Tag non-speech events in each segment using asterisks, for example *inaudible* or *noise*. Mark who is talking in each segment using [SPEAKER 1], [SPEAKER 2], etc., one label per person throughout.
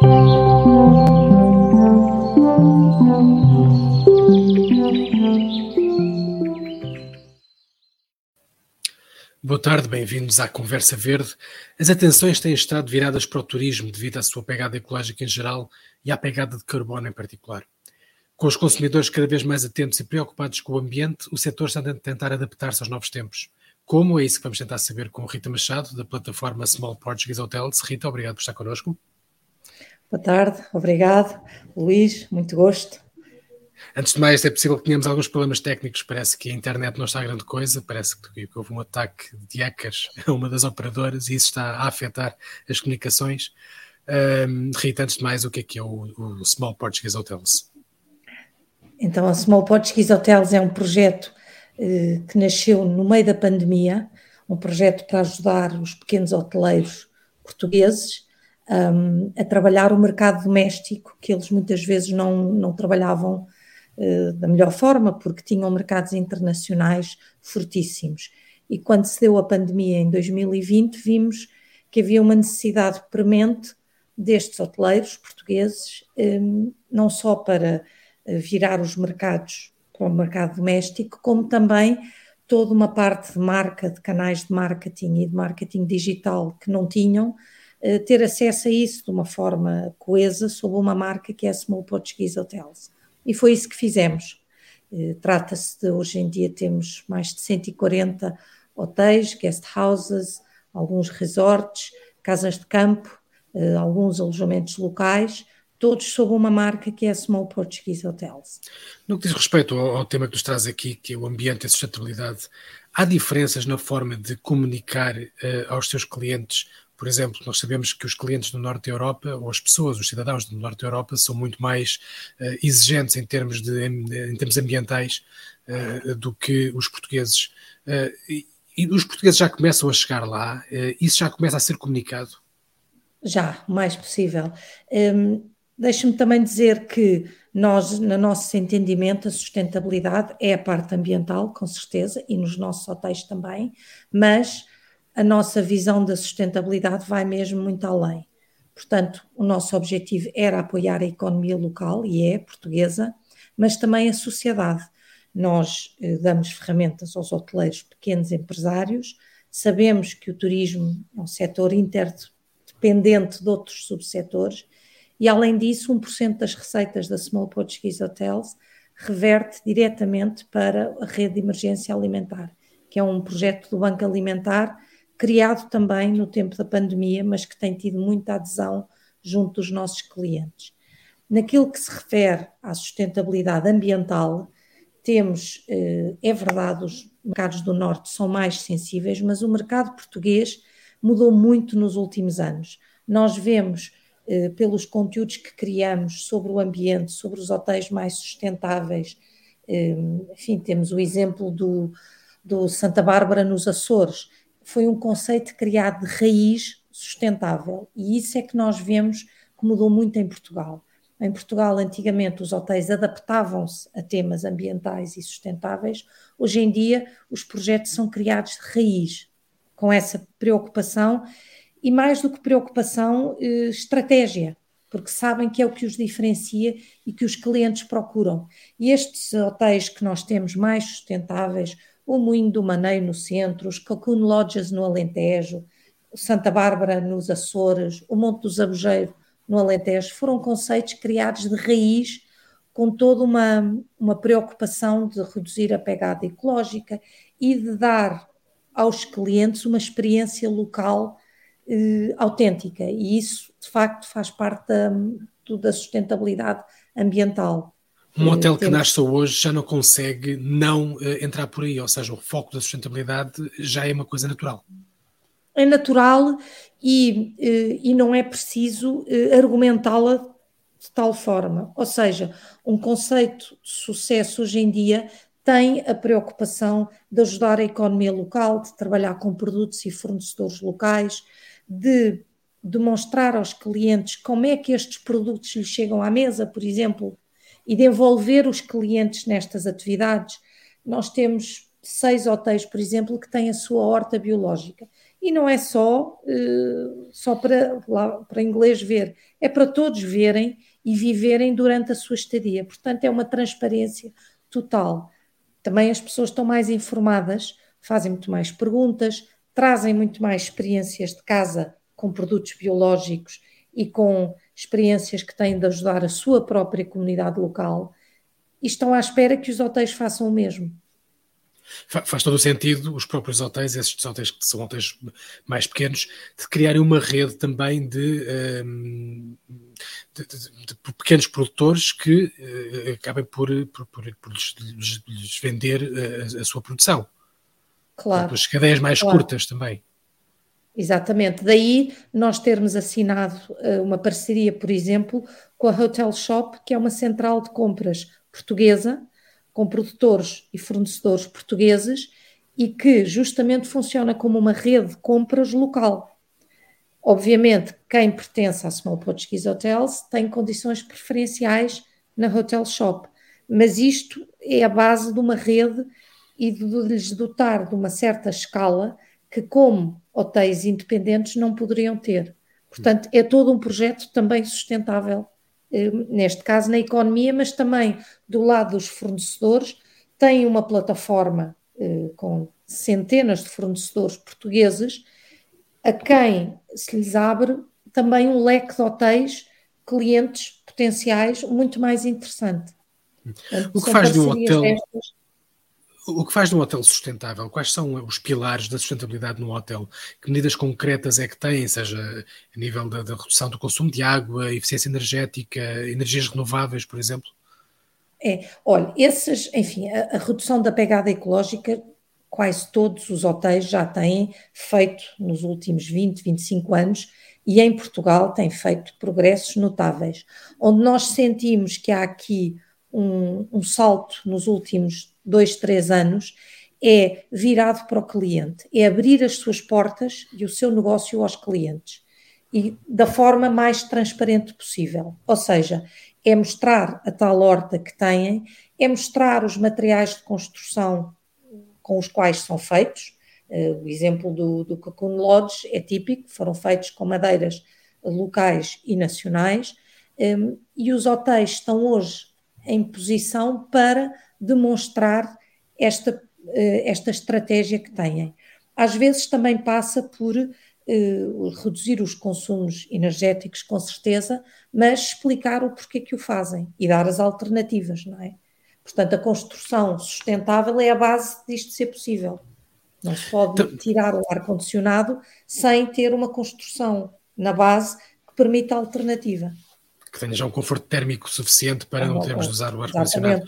[SPEAKER 1] Boa tarde, bem-vindos à Conversa Verde. As atenções têm estado viradas para o turismo devido à sua pegada ecológica em geral e à pegada de carbono em particular. Com os consumidores cada vez mais atentos e preocupados com o ambiente, o setor está a tentar adaptar-se aos novos tempos. Como? É isso que vamos tentar saber com Rita Machado, da plataforma Small Portuguese Hotels. Rita, obrigado por estar connosco.
[SPEAKER 2] Boa tarde, obrigado. Luís, muito gosto.
[SPEAKER 1] Antes de mais, é possível que tenhamos alguns problemas técnicos. Parece que a internet não está grande coisa. Parece que houve um ataque de hackers *laughs* a uma das operadoras e isso está a afetar as comunicações. Um, Rita, antes de mais, o que é que é o, o Small Portuguese Hotels?
[SPEAKER 2] Então, a Small Portuguese Hotels é um projeto eh, que nasceu no meio da pandemia, um projeto para ajudar os pequenos hoteleiros portugueses um, a trabalhar o mercado doméstico, que eles muitas vezes não, não trabalhavam uh, da melhor forma, porque tinham mercados internacionais fortíssimos. E quando se deu a pandemia em 2020, vimos que havia uma necessidade premente destes hoteleiros portugueses, um, não só para eh, virar os mercados para o mercado doméstico, como também toda uma parte de marca, de canais de marketing e de marketing digital que não tinham, ter acesso a isso de uma forma coesa sob uma marca que é a Small Portuguese Hotels. E foi isso que fizemos. Eh, trata-se de, hoje em dia, temos mais de 140 hotéis, guest houses, alguns resorts, casas de campo, eh, alguns alojamentos locais, todos sob uma marca que é a Small Portuguese Hotels.
[SPEAKER 1] No que diz respeito ao, tema que nos traz aqui, que é o ambiente e a sustentabilidade, há diferenças na forma de comunicar aos seus clientes por exemplo, nós sabemos que os clientes do Norte da Europa, ou as pessoas, os cidadãos do Norte da Europa, são muito mais uh, exigentes em termos, de, em, termos ambientais uh, do que os portugueses. Uh, e, e, os portugueses já começam a chegar lá, isso já começa a ser comunicado?
[SPEAKER 2] Já, o mais possível. Um, Deixe-me também dizer que nós, no nosso entendimento, a sustentabilidade é a parte ambiental, com certeza, e nos nossos hotéis também, mas a nossa visão da sustentabilidade vai mesmo muito além. Portanto, o nosso objetivo era apoiar a economia local, e é portuguesa, mas também a sociedade. Nós eh, damos ferramentas aos hoteleiros pequenos empresários, sabemos que o turismo é um setor interdependente de outros subsetores, e além disso, 1% das receitas da Small Portuguese Hotels reverte diretamente para a rede de emergência alimentar, que é um projeto do Banco Alimentar criado também no tempo da pandemia, mas que tem tido muita adesão junto dos nossos clientes. Naquilo que se refere à sustentabilidade ambiental, temos, eh, é verdade, os mercados do Norte são mais sensíveis, mas o mercado português mudou muito nos últimos anos. Nós vemos, eh, pelos conteúdos que criamos sobre o ambiente, sobre os hotéis mais sustentáveis, eh, enfim, temos o exemplo do, do Santa Bárbara nos Açores, foi um conceito criado de raiz sustentável e isso é que nós vemos que mudou muito em Portugal. Em Portugal, antigamente, os hotéis adaptavam-se a temas ambientais e sustentáveis. Hoje em dia, os projetos são criados de raiz, com essa preocupação e, mais do que preocupação, eh, estratégia, porque sabem que é o que os diferencia e que os clientes procuram. E estes hotéis que nós temos mais sustentáveis, o Moinho do Maneio no centro, os Cocoon Lodges no Alentejo, Santa Bárbara nos Açores, o Monte do Zabujeiro no Alentejo, foram conceitos criados de raiz com toda uma, uma preocupação de reduzir a pegada ecológica e de dar aos clientes uma experiência local eh, autêntica. E isso, de facto, faz parte da, da sustentabilidade ambiental.
[SPEAKER 1] Um hotel que nasce hoje já não consegue não uh, entrar por aí, ou seja, o foco da sustentabilidade já é uma coisa natural.
[SPEAKER 2] É natural e, uh, e não é preciso uh, argumentá-la de tal forma. Ou seja, um conceito de sucesso hoje em dia tem a preocupação de ajudar a economia local, de trabalhar com produtos e fornecedores locais, de demonstrar aos clientes como é que estes produtos lhes chegam à mesa, por exemplo, e de envolver os clientes nestas atividades. Nós temos seis hotéis, por exemplo, que têm a sua horta biológica. e não é só, uh, só para, lá, para inglês ver, é para todos verem e viverem durante a sua estadia. Portanto, é uma transparência total. Também as pessoas estão mais informadas, fazem muito mais perguntas, trazem muito mais experiências de casa com produtos biológicos e com experiências que têm de ajudar a sua própria comunidade local e estão à espera que os hotéis façam o mesmo.
[SPEAKER 1] Faz todo o sentido os próprios hotéis, esses hotéis que são hotéis mais pequenos, de criarem uma rede também de, um, de, de, de pequenos produtores que uh, acabem por, por, por, por lhes, lhes, vender a, a, sua produção.
[SPEAKER 2] Claro.
[SPEAKER 1] As cadeias mais claro. curtas também.
[SPEAKER 2] Exatamente. Daí nós termos assinado uh, uma parceria, por exemplo, com a Hotel Shop, que é uma central de compras portuguesa, com produtores e fornecedores portugueses e que justamente funciona como uma rede de compras local. Obviamente, quem pertence à Small Portuguese Hotels tem condições preferenciais na Hotel Shop, mas isto é a base de uma rede e de lhes dotar de uma certa escala que, como hotéis independentes, não poderiam ter. Portanto, é todo um projeto também sustentável eh, neste caso na economia, mas também do lado dos fornecedores, tem uma plataforma eh, com centenas de fornecedores portugueses a quem se lhes abre também um leque de hotéis, clientes potenciais muito mais interessante.
[SPEAKER 1] Portanto, o que faz de um hotel destas, o que faz de um hotel sustentável? Quais são os pilares da sustentabilidade no hotel? Que medidas concretas é que tem, seja a nível da, da redução do consumo de água, eficiência energética, energias renováveis, por exemplo?
[SPEAKER 2] É, olha, esses, enfim, a, a redução da pegada ecológica, quase todos os hotéis já têm feito nos últimos 20, 25 anos e em Portugal têm feito progressos notáveis. Onde nós sentimos que há aqui um, um salto nos últimos dois, três anos, é virado para o cliente, é abrir as suas portas e o seu negócio aos clientes e da forma mais transparente possível. Ou seja, é mostrar a tal horta que têm, é mostrar os materiais de construção com os quais são feitos. Uh, o exemplo do, do Cocoon Lodge é típico, foram feitos com madeiras locais e nacionais, ehm, e os hotéis estão hoje em posição para demonstrar esta, eh, esta estratégia que têm. Às vezes também passa por uh, reduzir os consumos energéticos, com certeza, mas explicar o porquê que o fazem e dar as alternativas, não é? Portanto, a construção sustentável é a base disto ser possível. Não se pode então tirar o ar-condicionado sem ter uma construção na base que permita a alternativa
[SPEAKER 1] que tenha já um conforto térmico suficiente para não termos de usar o ar-condicionado.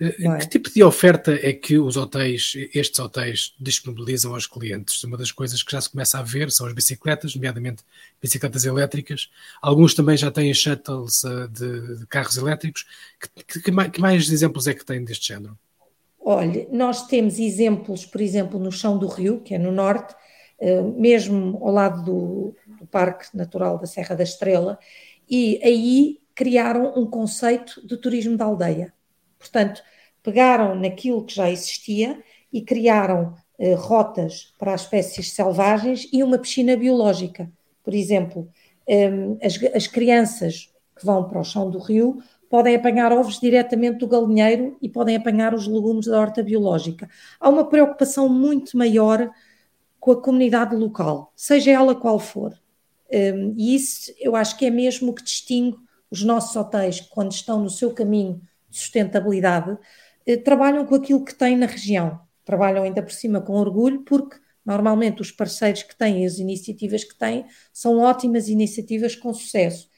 [SPEAKER 1] Eh, é? Que tipo de oferta é que os hotéis, estes hotéis, disponibilizam aos clientes? Uma das coisas que já se começa a ver são as bicicletas, nomeadamente bicicletas elétricas. Alguns também já têm shuttles uh, de, de, carros elétricos. Que, que, que, mais, exemplos é que têm deste género?
[SPEAKER 2] Olha, nós temos exemplos, por exemplo, no Chão do Rio, que é no norte, uh, mesmo ao lado do, do Parque Natural da Serra da Estrela, e aí criaram um conceito de turismo da aldeia. Portanto, pegaram naquilo que já existia e criaram eh, rotas para as espécies selvagens e uma piscina biológica. Por exemplo, eh, as, as crianças que vão para o chão do rio podem apanhar ovos diretamente do galinheiro e podem apanhar os legumes da horta biológica. Há uma preocupação muito maior com a comunidade local, seja ela qual for. Um, e isso eu acho que é mesmo o que distingue os nossos hotéis quando estão no seu caminho de sustentabilidade, eh, trabalham com aquilo que têm na região, trabalham ainda por cima com orgulho, porque normalmente os parceiros que têm, as iniciativas que têm, são ótimas iniciativas com sucesso.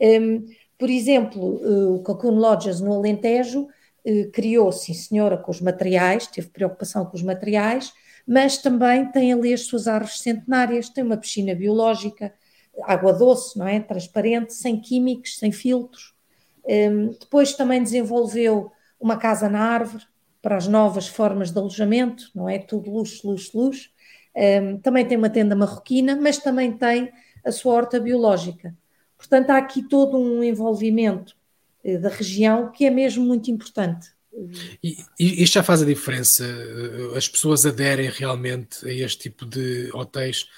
[SPEAKER 2] Um, por exemplo, eh, o Cocoon Lodges no Alentejo eh, criou, sim senhora, com os materiais, teve preocupação com os materiais, mas também tem ali as suas árvores centenárias, tem uma piscina biológica, água doce, não é? Transparente, sem químicos, sem filtros. Um, depois também desenvolveu uma casa na árvore para as novas formas de alojamento, não é? Tudo luxo, luxo, luxo. Um, também tem uma tenda marroquina, mas também tem a sua horta biológica. Portanto, há aqui todo um envolvimento eh, da região que é mesmo muito importante.
[SPEAKER 1] E, isto já faz a diferença? As pessoas aderem realmente a este tipo de hotéis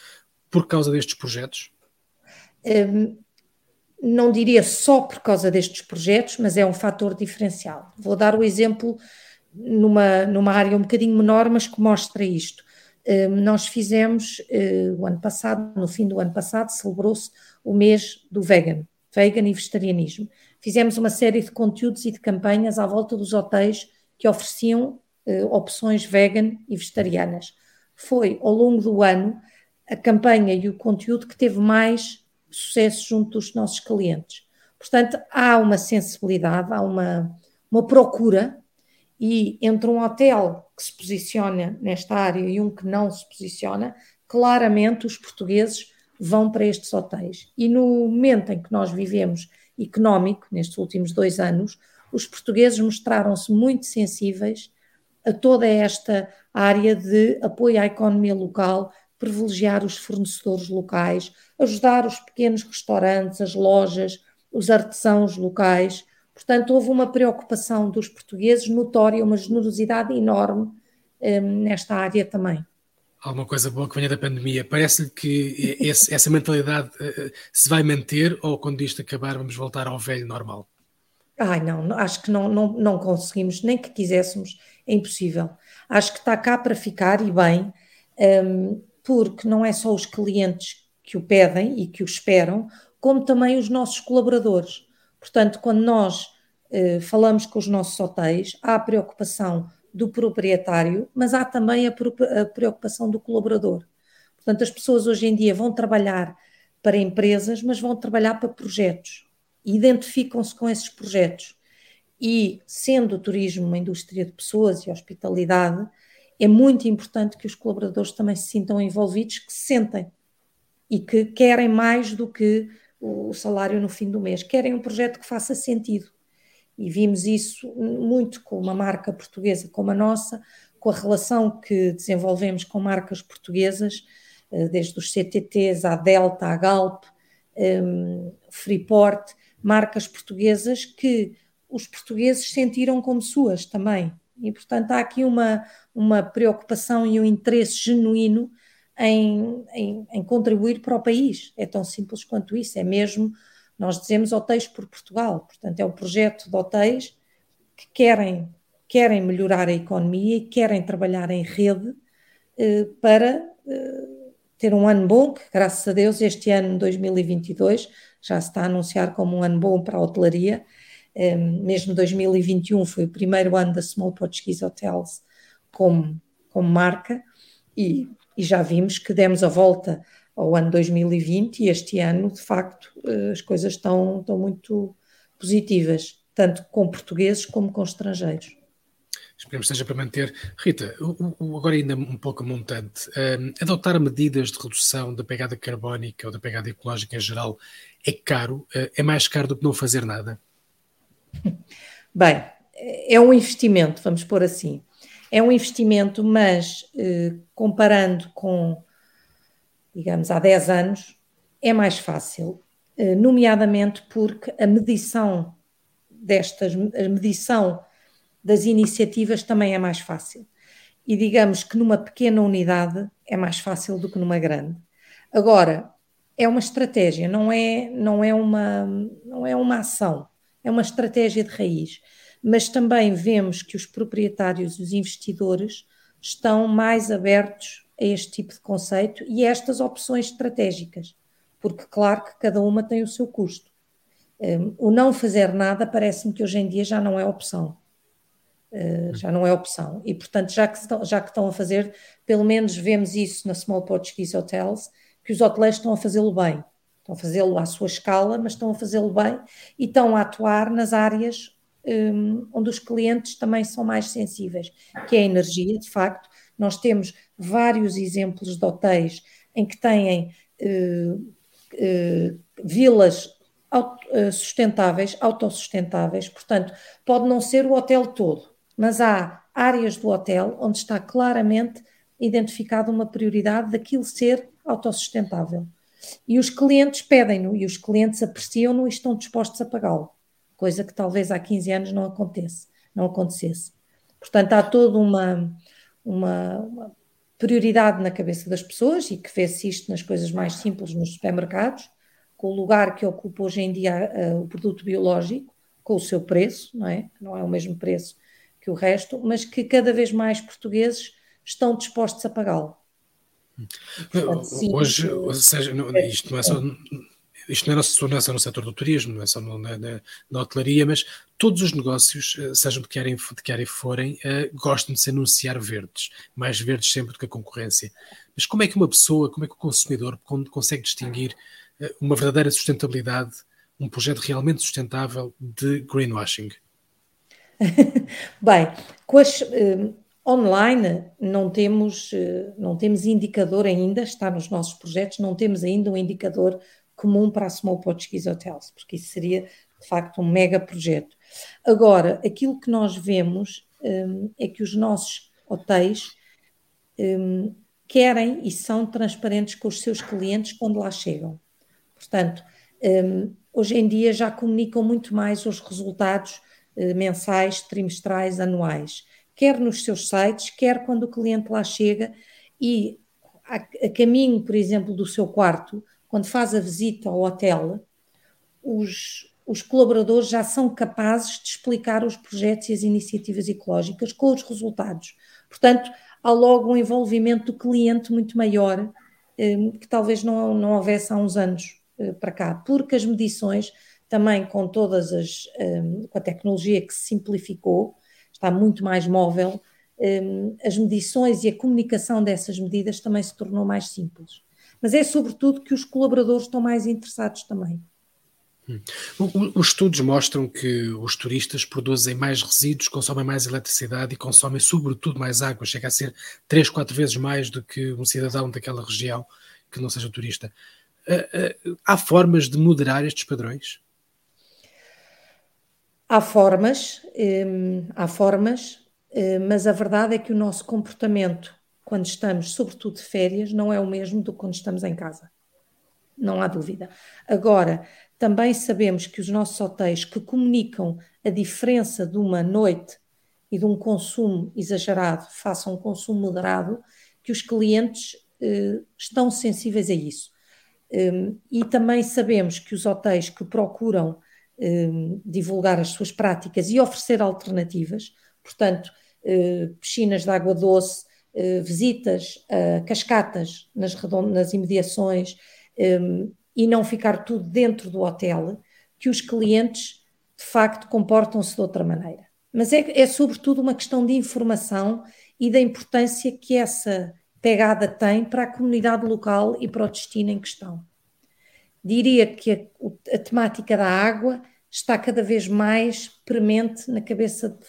[SPEAKER 1] por causa destes projetos?
[SPEAKER 2] Um, não diria só por causa destes projetos, mas é um fator diferencial. Vou dar o exemplo numa, numa área um bocadinho menor, mas que mostra isto. Um, nós fizemos uh, o ano passado, no fim do ano passado, celebrou-se o mês do vegan, vegan e vegetarianismo. Fizemos uma série de conteúdos e de campanhas à volta dos hotéis que ofereciam uh, opções vegan e vegetarianas. Foi, ao longo do ano, a campanha e o conteúdo que teve mais sucesso junto dos nossos clientes. Portanto, há uma sensibilidade, há uma, uma procura, e entre um hotel que se posiciona nesta área e um que não se posiciona, claramente os portugueses vão para estes hotéis. E no momento em que nós vivemos económico, nestes últimos dois anos, os portugueses mostraram-se muito sensíveis a toda esta área de apoio à economia local, privilegiar os fornecedores locais, ajudar os pequenos restaurantes, as lojas, os artesãos locais. Portanto, houve uma preocupação dos portugueses notória, uma generosidade enorme um, nesta área também.
[SPEAKER 1] Alguma coisa boa que venha da pandemia. Parece-lhe que esse, essa mentalidade uh, se vai manter ou quando isto acabar vamos voltar ao velho normal?
[SPEAKER 2] Ai, não, acho que não, não, não conseguimos, nem que quiséssemos, é impossível. Acho que está cá para ficar e bem, um, porque não é só os clientes que o pedem e que o esperam, como também os nossos colaboradores. Portanto, quando nós uh, falamos com os nossos hotéis, há a preocupação do proprietário, mas há também a, a preocupação do colaborador. Portanto, as pessoas hoje em dia vão trabalhar para empresas, mas vão trabalhar para projetos. Identificam-se com esses projetos. E, sendo o turismo uma indústria de pessoas e hospitalidade, é muito importante que os colaboradores também se sintam envolvidos, que se sentem e que querem mais do que o salário no fim do mês, querem um projeto que faça sentido. E vimos isso muito com uma marca portuguesa como a nossa, com a relação que desenvolvemos com marcas portuguesas, eh, desde os CTTs à Delta, à Galp, um, Freeport, marcas portuguesas que os portugueses sentiram como suas também. E, portanto, há aqui uma, uma preocupação e um interesse genuíno em, em, em, contribuir para o país. É tão simples quanto isso. É mesmo, nós dizemos hotéis por Portugal. Portanto, é um projeto de hotéis que querem, querem melhorar a economia e querem trabalhar em rede eh, para eh, ter um ano bom, que graças a Deus este ano 2022 já se está a anunciar como um ano bom para a hotelaria mesmo 2021 foi o primeiro ano da Small Portuguese Hotels como, como marca e, e já vimos que demos a volta ao ano 2020 e este ano, de facto, eh, as coisas estão, estão muito positivas, tanto com portugueses como com estrangeiros.
[SPEAKER 1] Esperemos que seja para manter. Rita, agora ainda um pouco montante, um, adotar medidas de redução da pegada carbónica ou da pegada ecológica em geral é caro? Uh, é mais caro do que não fazer nada? *laughs*
[SPEAKER 2] Bem, é um investimento, vamos pôr assim. É um investimento, mas eh, comparando com, digamos, há 10 anos, é mais fácil, eh, nomeadamente porque a medição destas, a medição das iniciativas também é mais fácil. E digamos que numa pequena unidade é mais fácil do que numa grande. Agora, é uma estratégia, não é, não é, uma, não é uma ação é uma estratégia de raiz. Mas também vemos que os proprietários e os investidores estão mais abertos a este tipo de conceito e a estas opções estratégicas, porque, claro, que cada uma tem o seu custo. Um, o não fazer nada parece-me que hoje em dia já não é opção. Uh, já não é opção. E, portanto, já que, estão, já que estão a fazer, pelo menos vemos isso na Small Portuguese Hotels, que os hoteleiros estão a fazê-lo bem. Estão a fazê-lo à sua escala, mas estão a fazê-lo bem e estão a atuar nas áreas um, onde os clientes também são mais sensíveis, que é a energia, de facto. Nós temos vários exemplos de hotéis em que têm uh, uh, vilas auto, uh, sustentáveis, autossustentáveis, portanto, pode não ser o hotel todo, mas há áreas do hotel onde está claramente identificada uma prioridade daquilo ser autossustentável. E os clientes pedem-no e os clientes apreciam-no e estão dispostos a pagá-lo, coisa que talvez há 15 anos não acontece, não acontecesse. Portanto, há toda uma, uma, uma prioridade na cabeça das pessoas e que vê-se isto nas coisas mais simples nos supermercados, com o lugar que ocupa hoje em dia uh, o produto biológico, com o seu preço, não é? Não é o mesmo preço que o resto, mas que cada vez mais portugueses estão dispostos a pagá-lo.
[SPEAKER 1] Hoje, ou seja, não, isto não é só isto não é, só, não é só no setor do turismo, não é só no, na, na, hotelaria, mas todos os negócios, eh, sejam de que área, de que área forem, uh, gostam de se anunciar verdes, mais verdes sempre do que a concorrência. Mas como é que uma pessoa, como é que o consumidor consegue distinguir uh, uma verdadeira sustentabilidade, um projeto realmente sustentável de greenwashing? *laughs*
[SPEAKER 2] Bem, com as, online não temos, uh, não temos indicador ainda, está nos nossos projetos, não temos ainda um indicador comum para a Small Portuguese Hotels, porque isso seria de facto um mega projeto. Agora, aquilo que nós vemos um, é que os nossos hotéis um, querem e são transparentes com os seus clientes quando lá chegam. Portanto, um, hoje em dia já comunicam muito mais os resultados uh, mensais, trimestrais, anuais, quer nos seus sites, quer quando o cliente lá chega e a, a caminho, por exemplo, do seu quarto, quando faz a visita ao hotel, os, os colaboradores já são capazes de explicar os projetos e as iniciativas ecológicas com os resultados. Portanto, há logo um envolvimento do cliente muito maior, eh, que talvez não, não houvesse há uns anos eh, para cá, porque as medições, também com todas as, eh, com a tecnologia que se simplificou, está muito mais móvel, as medições e a comunicação dessas medidas também se tornou mais simples mas é sobretudo que os colaboradores estão mais interessados também.
[SPEAKER 1] Hum. Os estudos mostram que os turistas produzem mais resíduos, consomem mais eletricidade e consomem, sobretudo, mais água. Chega a ser três, quatro vezes mais do que um cidadão daquela região que não seja turista. Ah, ah, há formas de moderar estes padrões?
[SPEAKER 2] Há formas, hum, há formas, hum, mas a verdade é que o nosso comportamento quando estamos, sobretudo de férias, não é o mesmo do que quando estamos em casa. Não há dúvida. Agora, também sabemos que os nossos hotéis que comunicam a diferença de uma noite e de um consumo exagerado a um consumo moderado, que os clientes eh, estão sensíveis a isso. Um, e também sabemos que os hotéis que procuram divulgar as suas práticas e oferecer alternativas, portanto, uh, piscinas de água doce, eh, visitas a cascatas nas, nas imediações ehm, e não ficar tudo dentro do hotel, que os clientes de facto comportam-se de outra maneira. Mas é, é sobretudo uma questão de informação e da importância que essa pegada tem para a comunidade local e para o destino em questão. Diria que a, a temática da água está cada vez mais premente na cabeça de,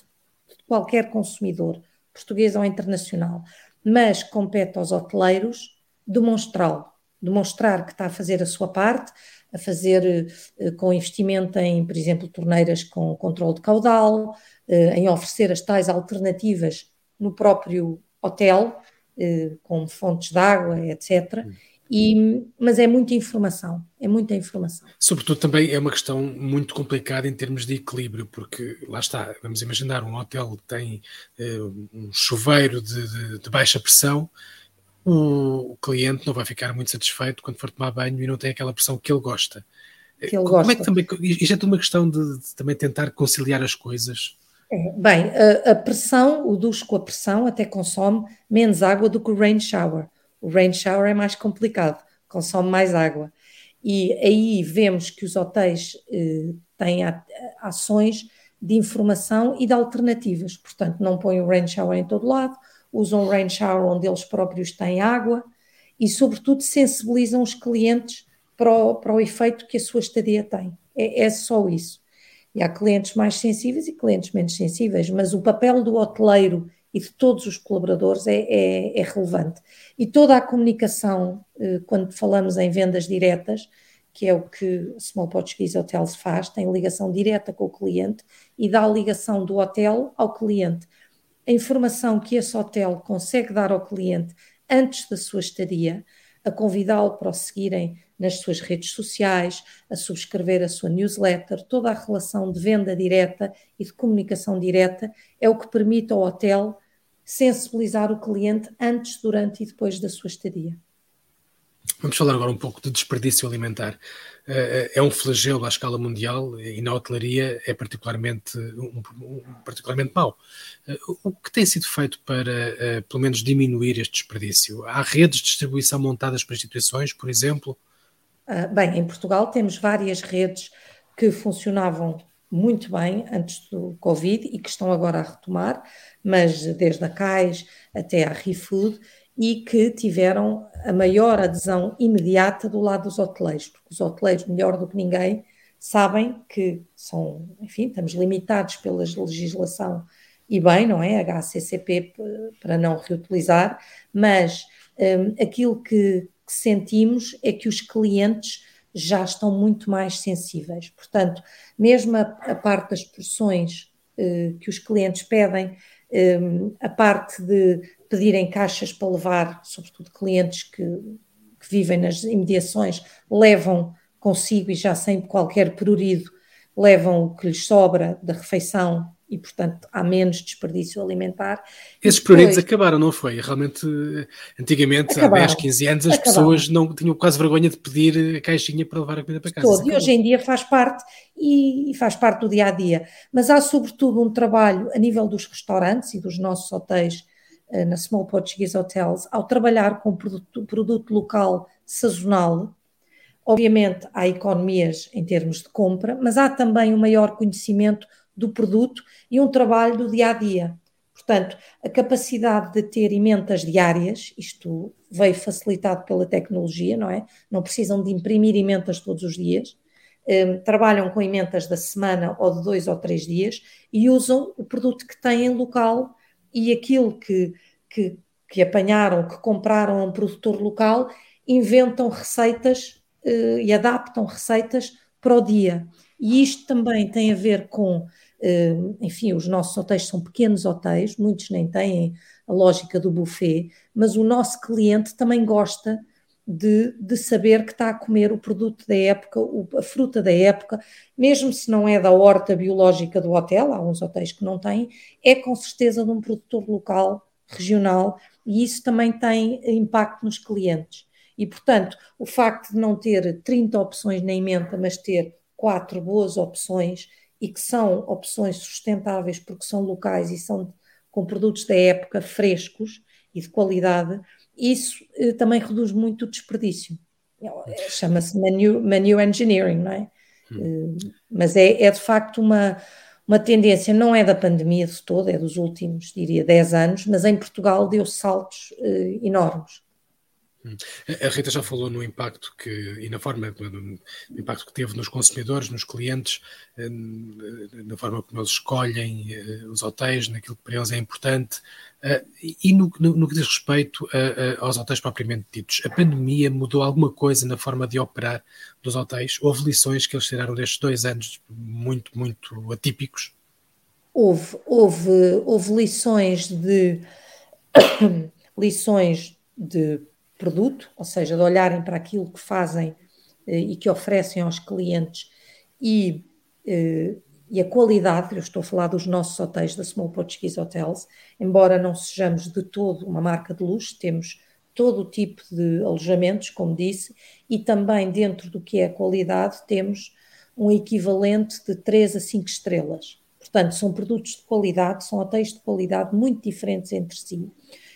[SPEAKER 2] qualquer consumidor português ou internacional, mas compete aos hoteleiros demonstrá-lo, demonstrar que está a fazer a sua parte, a fazer eh, com investimento em, por exemplo, torneiras com controle de caudal, eh, em oferecer as tais alternativas no próprio hotel, eh, com fontes de água, etc. E, mas é muita informação, é muita informação.
[SPEAKER 1] Sobretudo também é uma questão muito complicada em termos de equilíbrio, porque lá está, vamos imaginar um hotel que tem uh, um chuveiro de, de, de baixa pressão, o, cliente não vai ficar muito satisfeito quando for tomar banho e não tem aquela pressão que ele gosta.
[SPEAKER 2] Que ele Como gosta. é que
[SPEAKER 1] também, isto é tudo uma questão de, de também tentar conciliar as coisas?
[SPEAKER 2] É, bem, a, a, pressão, o duche com a pressão até consome menos água do que o rain shower. O rain shower é mais complicado, consome mais água. E aí vemos que os hotéis eh, têm ações de informação e de alternativas. Portanto, não põem o rain shower em todo lado, usam o rain shower onde eles próprios têm água e, sobretudo, sensibilizam os clientes para o, para o efeito que a sua estadia tem. É, é só isso. E há clientes mais sensíveis e clientes menos sensíveis, mas o papel do hoteleiro e de todos os colaboradores é, é, é relevante. E toda a comunicação, eh, quando falamos em vendas diretas, que é o que Small Portuguese Hotels faz, tem ligação direta com o cliente e dá a ligação do hotel ao cliente. A informação que esse hotel consegue dar ao cliente antes da sua estadia, a convidá-lo para o seguirem nas suas redes sociais, a subscrever a sua newsletter, toda a relação de venda direta e de comunicação direta é o que permite ao hotel sensibilizar o cliente antes, durante e depois da sua estadia.
[SPEAKER 1] Vamos falar agora um pouco de desperdício alimentar. Eh, é um flagelo à escala mundial e na hotelaria é particularmente, um, um, particularmente mau. Eh, o que tem sido feito para, eh, pelo menos, diminuir este desperdício? Há redes de distribuição montadas para instituições, por exemplo?
[SPEAKER 2] Ah, bem, em Portugal temos várias redes que funcionavam muito bem antes do Covid e que estão agora a retomar, mas desde a CAIS até a ReFood, e que tiveram a maior adesão imediata do lado dos hoteleiros, porque os hoteleiros, melhor do que ninguém, sabem que são, enfim, estamos limitados pela legislação e bem, não é? HACCP para não reutilizar, mas um, aquilo que, que sentimos é que os clientes já estão muito mais sensíveis. Portanto, mesmo a, a parte das porções uh, que os clientes pedem, um, a parte de pedirem caixas para levar, sobretudo clientes que, que vivem nas imediações, levam consigo e já sem qualquer prurido, levam o que lhes sobra da refeição e, portanto, há menos desperdício alimentar.
[SPEAKER 1] Esses pruridos acabaram, não foi? Realmente, antigamente, acabaram, há 10, 15 anos, as acabaram. pessoas não tinham quase vergonha de pedir a caixinha para levar a comida para casa.
[SPEAKER 2] Todo. E hoje em dia faz parte, e, e faz parte do dia a dia. Mas há, sobretudo, um trabalho a nível dos restaurantes e dos nossos hotéis eh, na Small Portuguese Hotels, ao trabalhar com produto, produto local sazonal, obviamente há economias em termos de compra, mas há também um maior conhecimento do produto e um trabalho do dia a dia. Portanto, a capacidade de ter emendas diárias, isto veio facilitado pela tecnologia, não é? Não precisam de imprimir emendas todos os dias, um, trabalham com emendas da semana ou de dois ou três dias e usam o produto que têm local e aquilo que, que, que apanharam, que compraram a um produtor local, inventam receitas uh, e adaptam receitas para o dia. E isto também tem a ver com, enfim, os nossos hotéis são pequenos hotéis, muitos nem têm a lógica do buffet, mas o nosso cliente também gosta de, de, saber que está a comer o produto da época, a fruta da época, mesmo se não é da horta biológica do hotel, há uns hotéis que não têm, é com certeza de um produtor local, regional, e isso também tem impacto nos clientes. E, portanto, o facto de não ter 30 opções na emenda, mas ter quatro boas opções e que são opções sustentáveis porque são locais e são com produtos da época frescos e de qualidade, isso eh, também reduz muito o desperdício. É, chama-se menu, menu engineering, não é? Hum. Eh, mas é, é de facto uma, uma tendência, não é da pandemia de todo, é dos últimos, diria, 10 anos, mas em Portugal deu saltos eh, enormes.
[SPEAKER 1] Hum. A Rita já falou no impacto que e na forma do impacto que teve nos consumidores, nos clientes, hum, na forma como eles escolhem eh, os hotéis, naquilo que para eles é importante eh, e no, no, no que diz respeito a, a, aos hotéis propriamente ditos. A pandemia mudou alguma coisa na forma de operar dos hotéis? Houve lições que eles tiraram destes dois anos muito, muito atípicos?
[SPEAKER 2] Houve, houve, houve lições de *coughs* lições de produto, ou seja, de olharem para aquilo que fazem eh, e que oferecem aos clientes e, eh, e a qualidade, eu estou a falar dos nossos hotéis da Small Portuguese Hotels, embora não sejamos de todo uma marca de luxo, temos todo o tipo de alojamentos, como disse, e também dentro do que é a qualidade temos um equivalente de 3 a 5 estrelas. Portanto, são produtos de qualidade, são hotéis de qualidade muito diferentes entre si.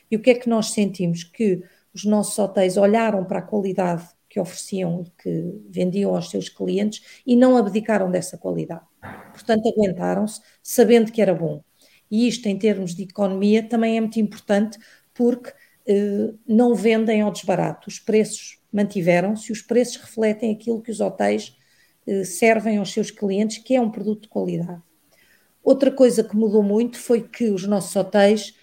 [SPEAKER 2] E o que é que nós sentimos? Que os nossos hotéis olharam para a qualidade que ofereciam, que vendiam aos seus clientes e não abdicaram dessa qualidade. Portanto, aguentaram-se, sabendo que era bom. E isto, em termos de economia, também é muito importante porque eh, não vendem ao desbarato. Os preços mantiveram-se e os preços refletem aquilo que os hotéis eh, servem aos seus clientes, que é um produto de qualidade. Outra coisa que mudou muito foi que os nossos hotéis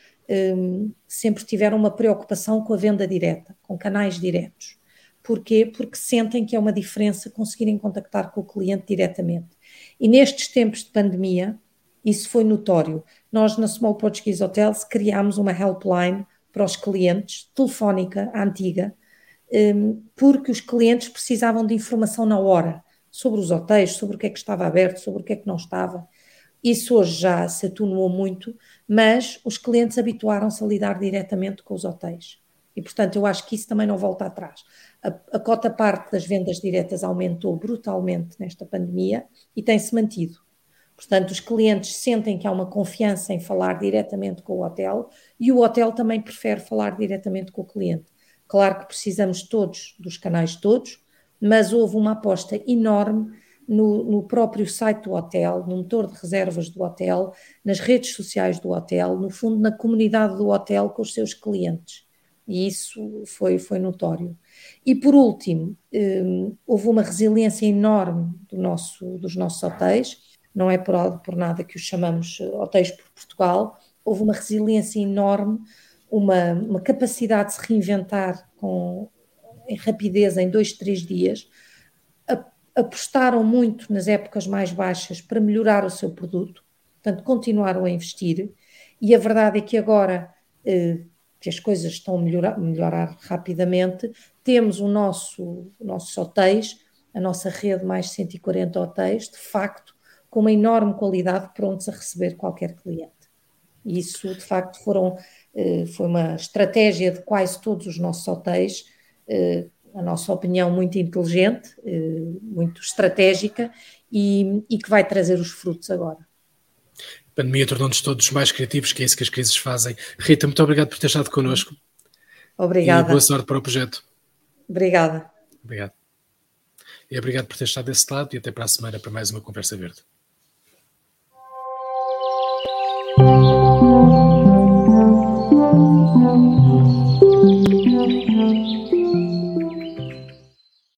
[SPEAKER 2] sempre tiveram uma preocupação com a venda direta, com canais diretos. Porquê? Porque sentem que é uma diferença conseguirem contactar com o cliente diretamente. E nestes tempos de pandemia, isso foi notório. Nós, na Small Portuguese Hotels, criámos uma helpline para os clientes, telefónica, antiga, um, porque os clientes precisavam de informação na hora sobre os hotéis, sobre o que é que estava aberto, sobre o que é que não estava. Isso hoje já se atenuou muito, mas os clientes habituaram-se a lidar diretamente com os hotéis. E, portanto, eu acho que isso também não volta atrás. A, a cota parte das vendas diretas aumentou brutalmente nesta pandemia e tem-se mantido. Portanto, os clientes sentem que há uma confiança em falar diretamente com o hotel e o hotel também prefere falar diretamente com o cliente. Claro que precisamos todos dos canais todos, mas houve uma aposta enorme no, no, próprio site do hotel, no motor de reservas do hotel, nas redes sociais do hotel, no fundo, na comunidade do hotel com os seus clientes. E isso foi, foi notório. E por último, um, houve uma resiliência enorme do nosso, dos nossos hotéis, não é por, por nada que os chamamos hotéis por Portugal, houve uma resiliência enorme, uma, uma capacidade de se reinventar com em rapidez em dois, três dias, apostaram muito nas épocas mais baixas para melhorar o seu produto, portanto, continuaram a investir, e a verdade é que agora eh, que as coisas estão a melhorar, melhorar rapidamente, temos o nosso, nossos hotéis, a nossa rede mais 140 hotéis, de facto, com uma enorme qualidade, prontos a receber qualquer cliente. E isso, de facto, foram, eh, foi uma estratégia de quase todos os nossos hotéis, eh, na nossa opinião, muito inteligente, eh, muito estratégica e, e que vai trazer os frutos agora.
[SPEAKER 1] A pandemia tornou-nos todos mais criativos, que é isso que as crises fazem. Rita, muito obrigado por ter estado connosco.
[SPEAKER 2] Obrigada.
[SPEAKER 1] E boa sorte para o projeto.
[SPEAKER 2] Obrigada.
[SPEAKER 1] Obrigado. E obrigado por ter estado desse lado e até para a semana para mais uma Conversa Verde.